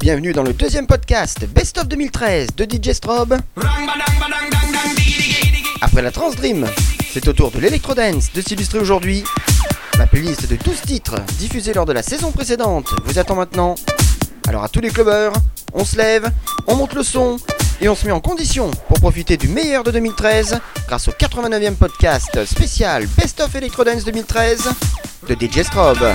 Bienvenue dans le deuxième podcast Best of 2013 de DJ Strobe. Après la Trans Dream, c'est au tour de l'Electrodance de s'illustrer aujourd'hui. La playlist de 12 titres diffusés lors de la saison précédente vous attend maintenant. Alors à tous les clubbers, on se lève, on monte le son et on se met en condition pour profiter du meilleur de 2013 grâce au 89e podcast spécial Best of Electrodance 2013 de DJ Strobe.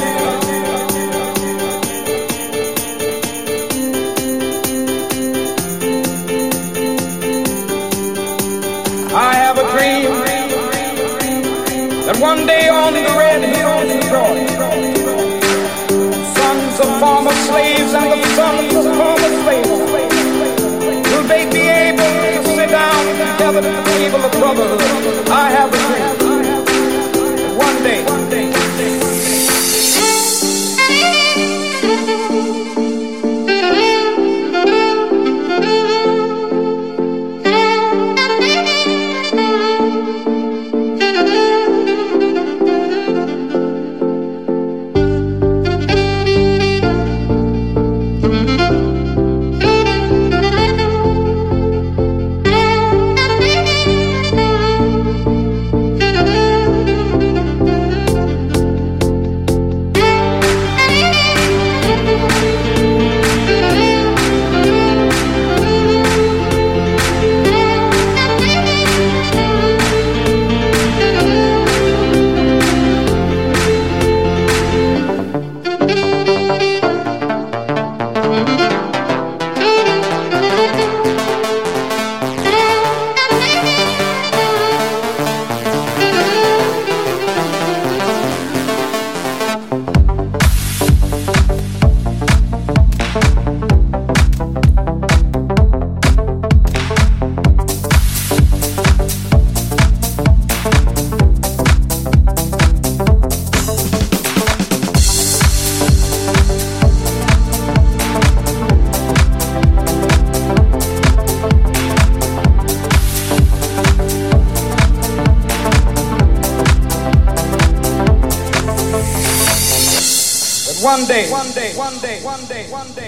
at the of brotherhood? I have a dream. Day. One day.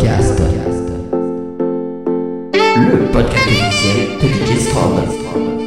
Podcast. Le podcast officiel de DJ Strobe.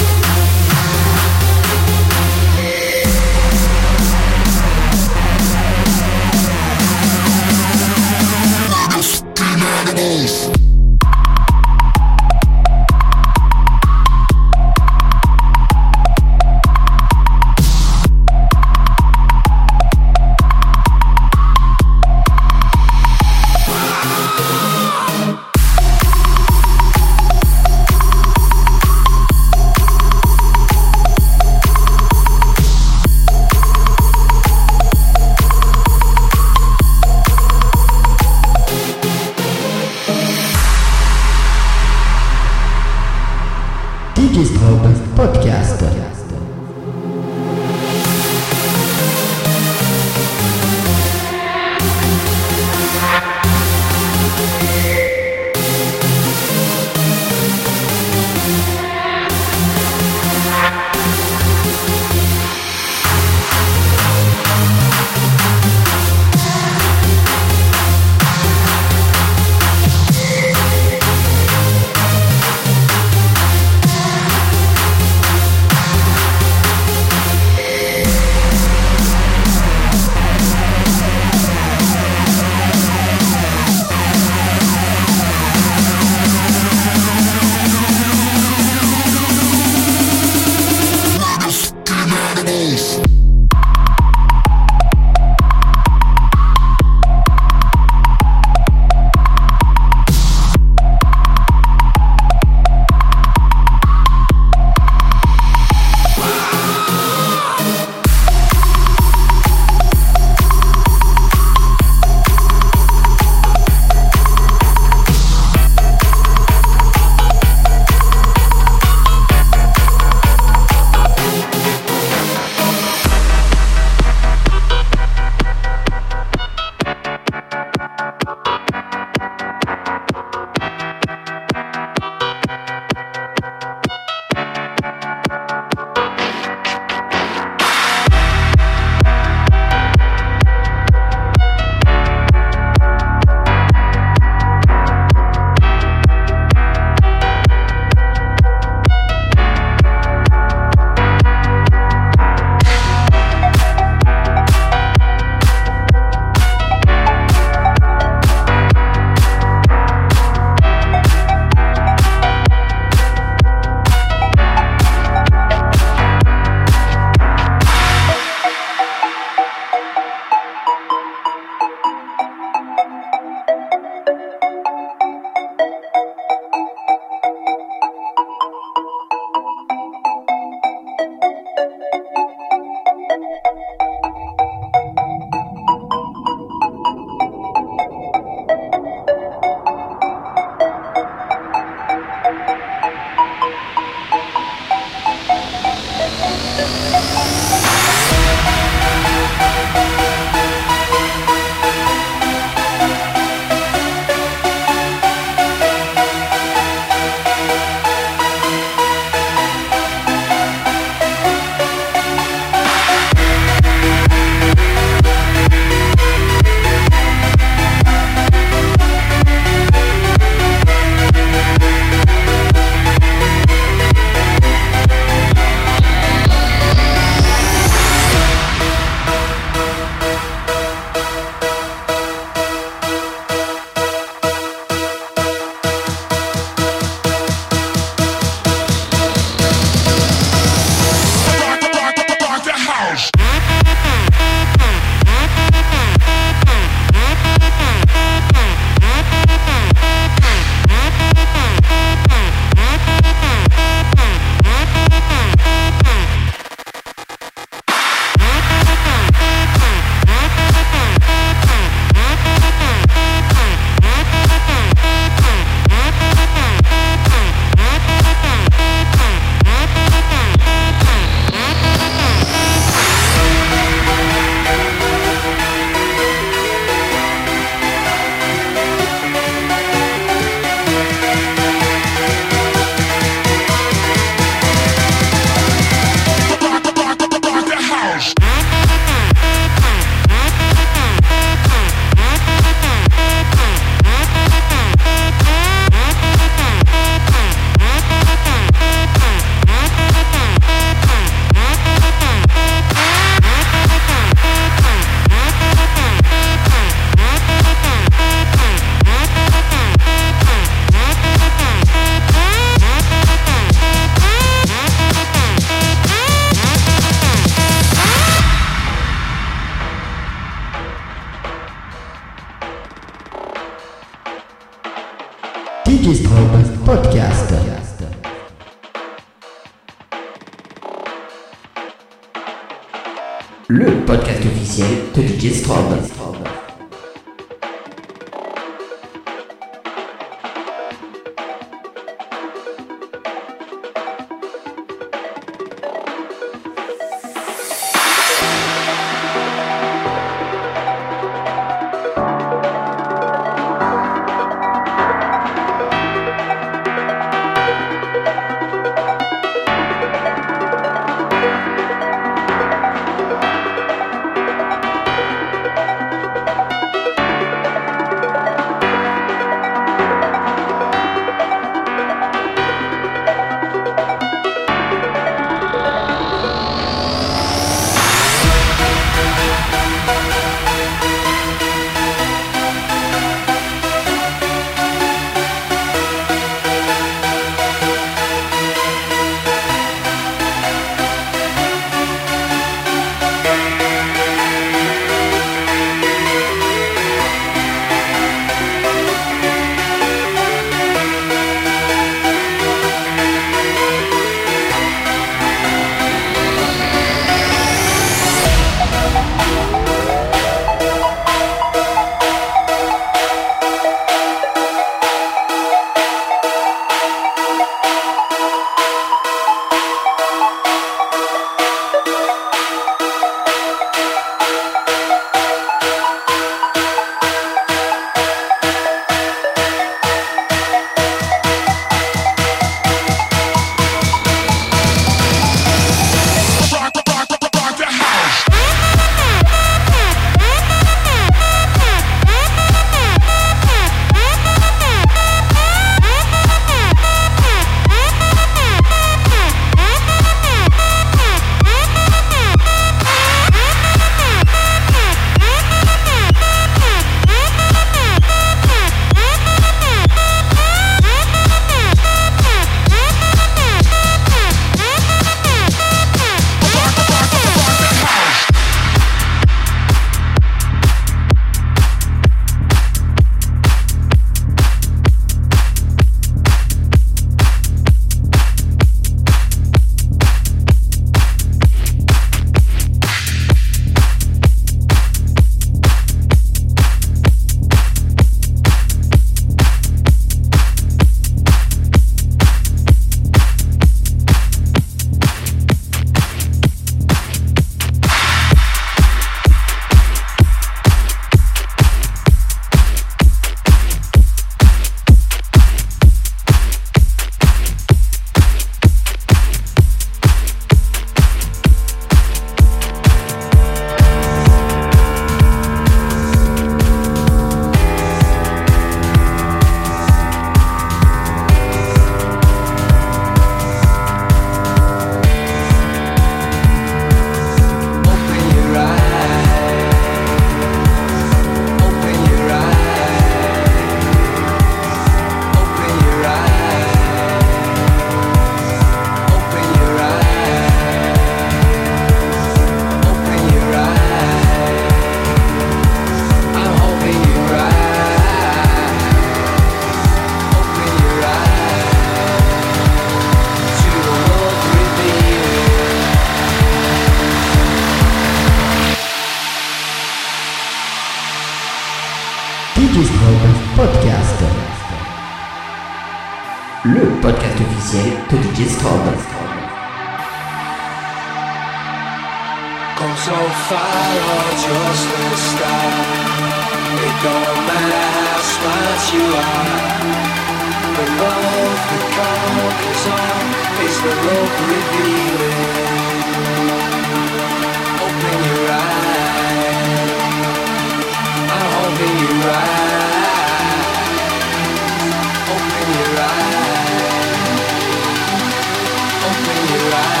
alive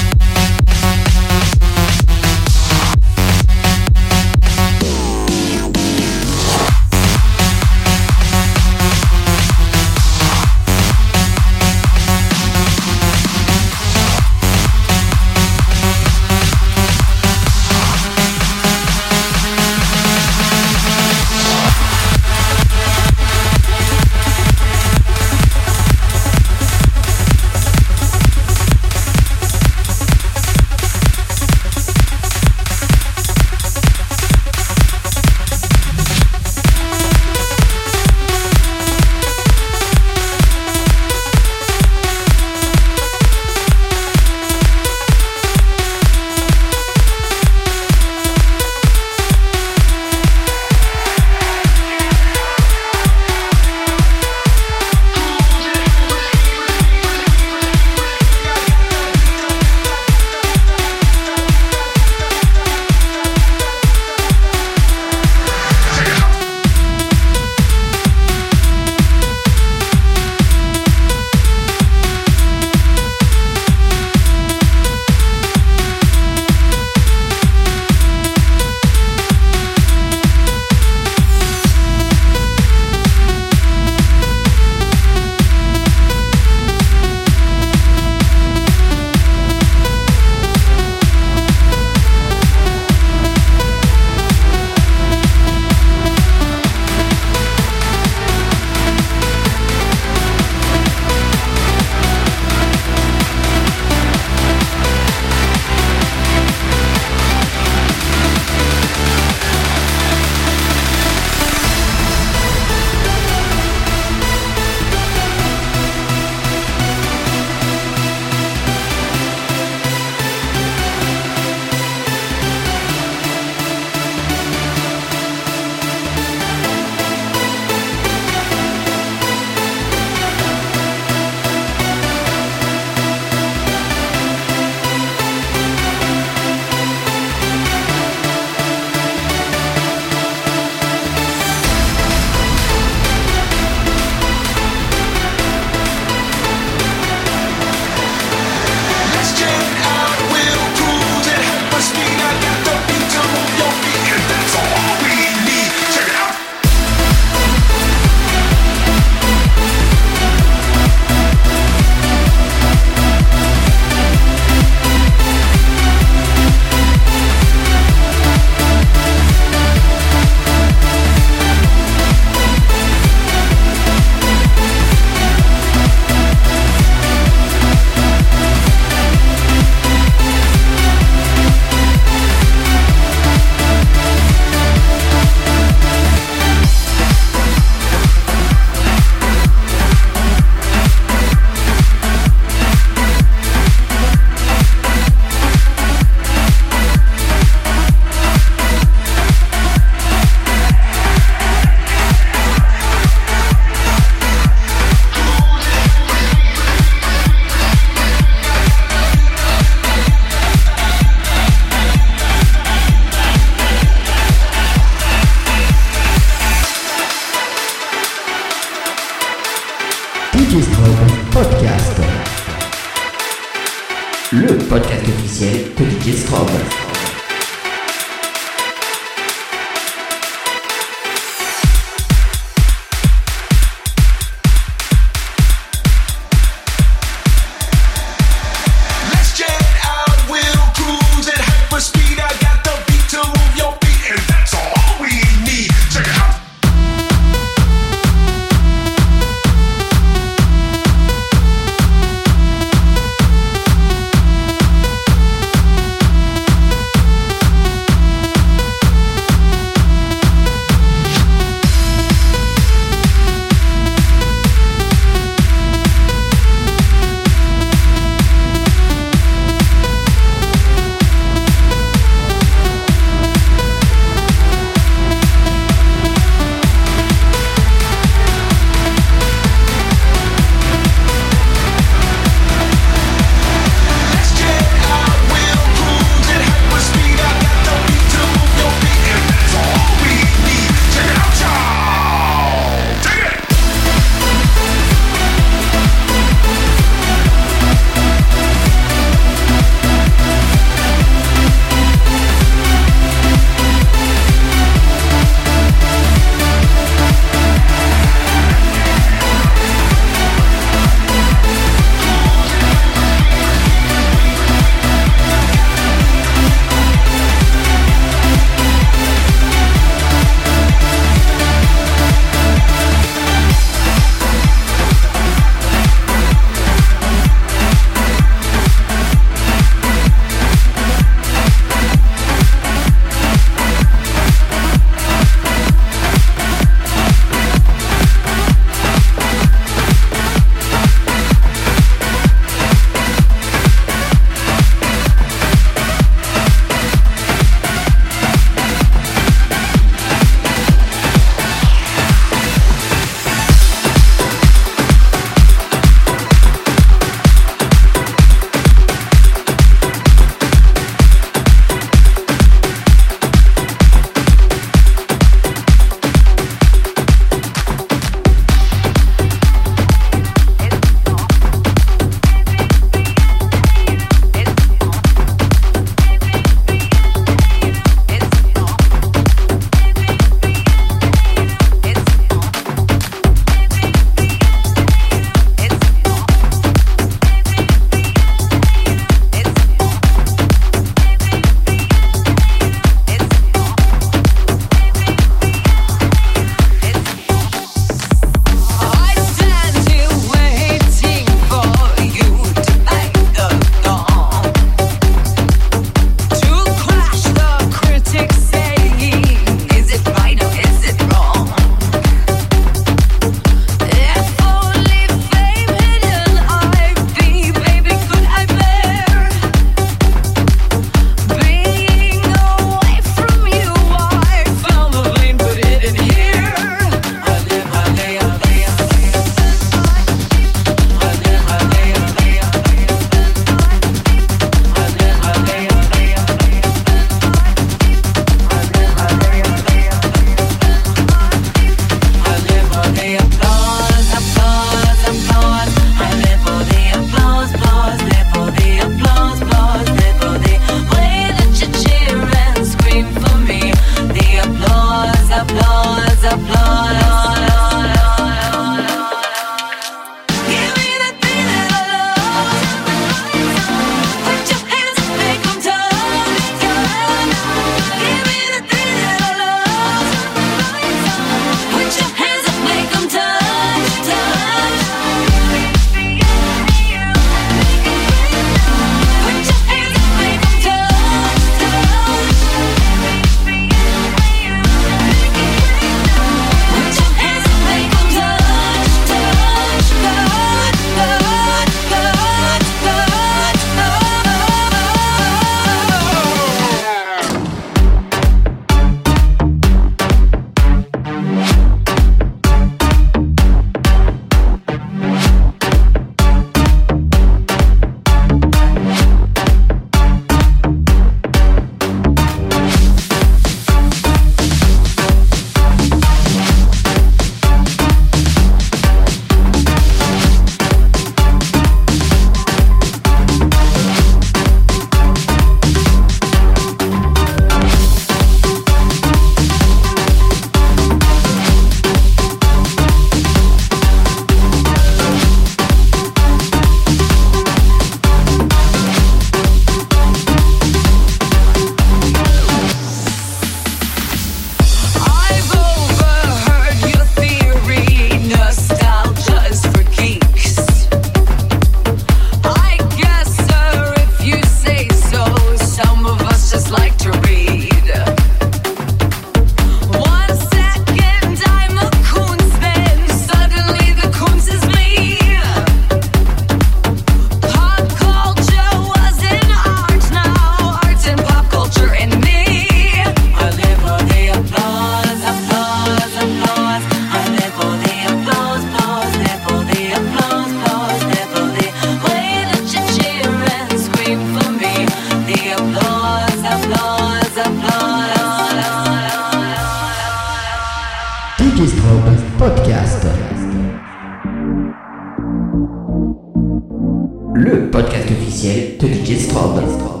officiel de DJ Strobe.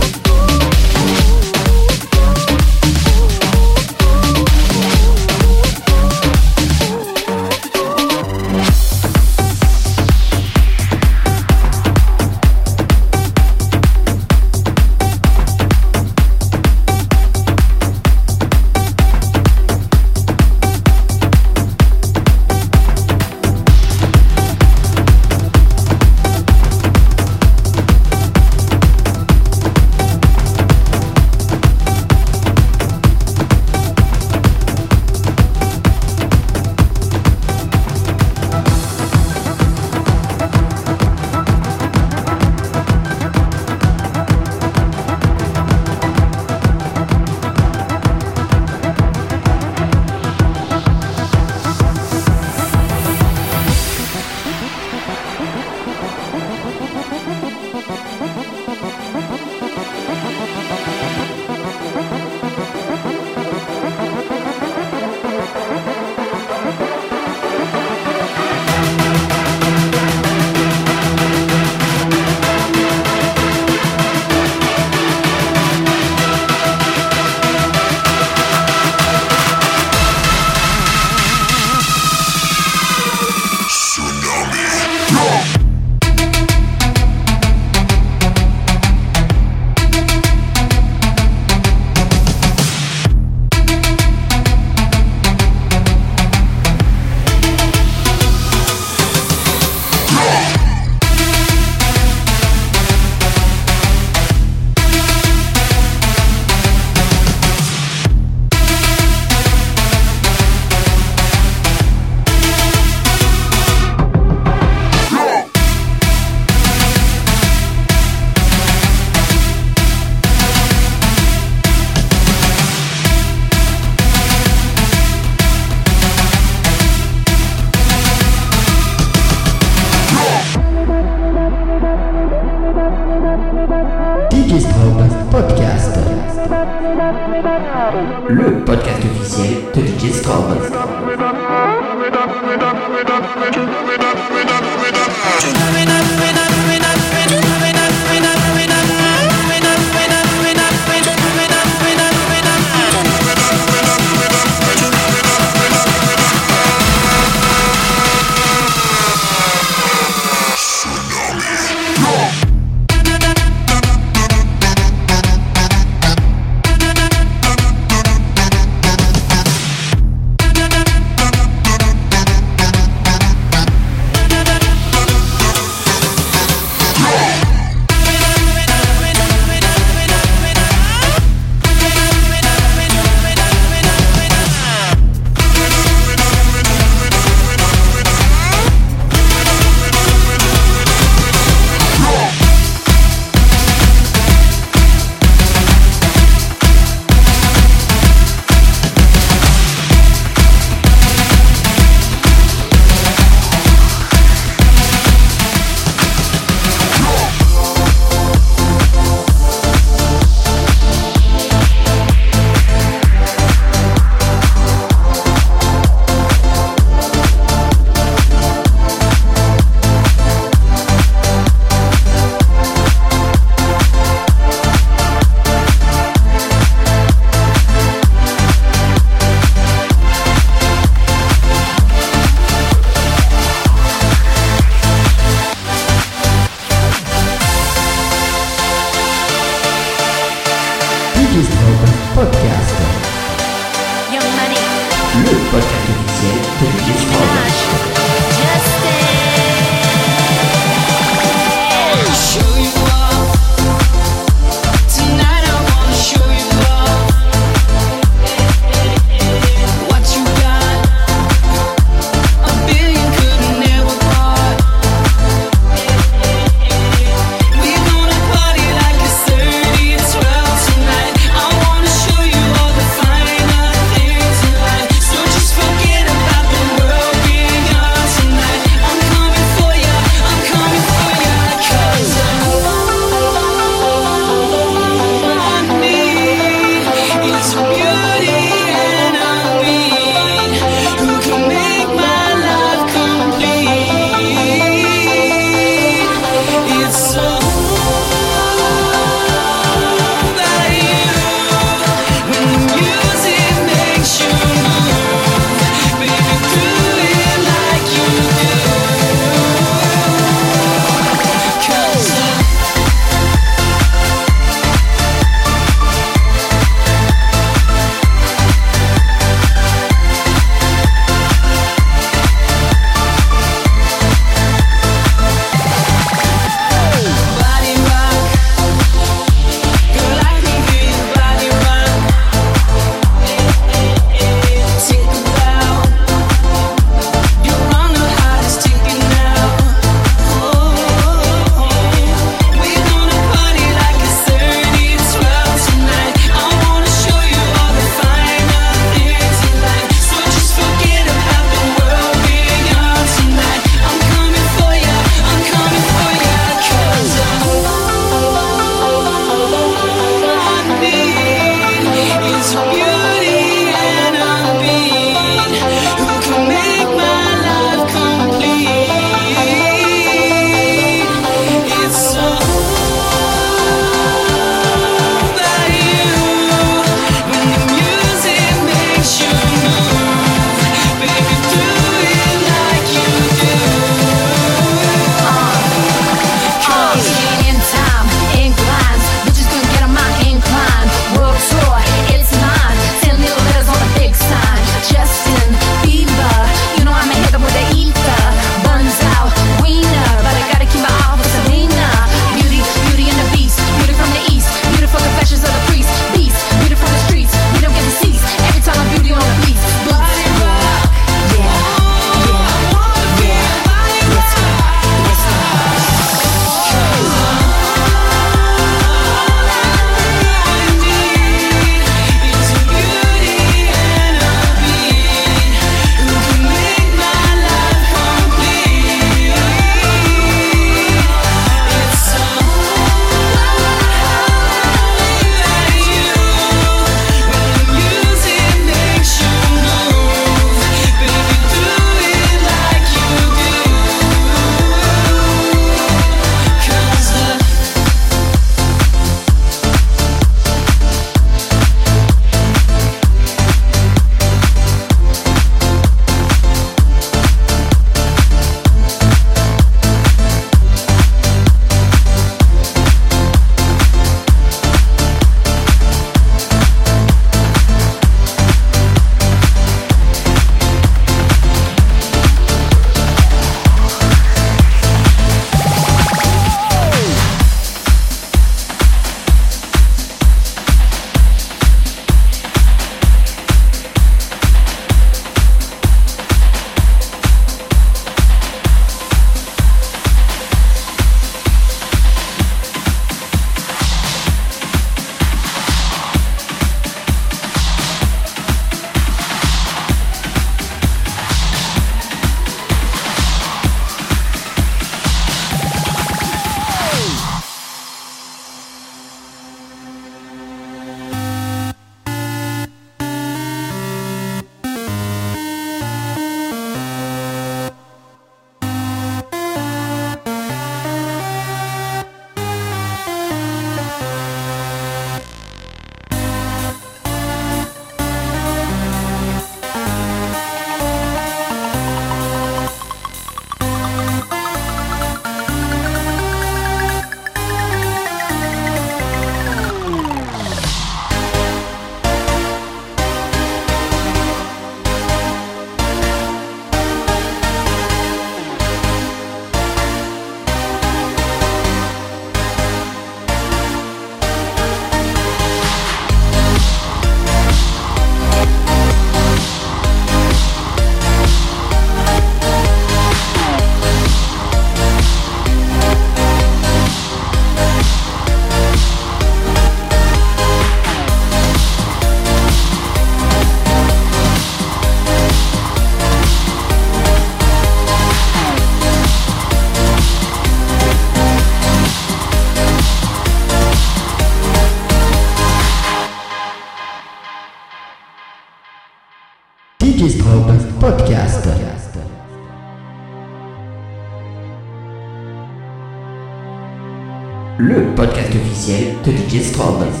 一些对你这次做的。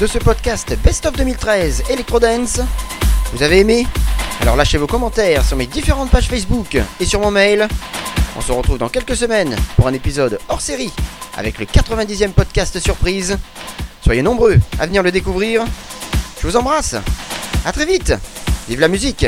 De ce podcast Best of 2013 Electro Dance. Vous avez aimé? Alors lâchez vos commentaires sur mes différentes pages Facebook et sur mon mail. On se retrouve dans quelques semaines pour un épisode hors série avec le 90e podcast surprise. Soyez nombreux à venir le découvrir. Je vous embrasse. À très vite. Vive la musique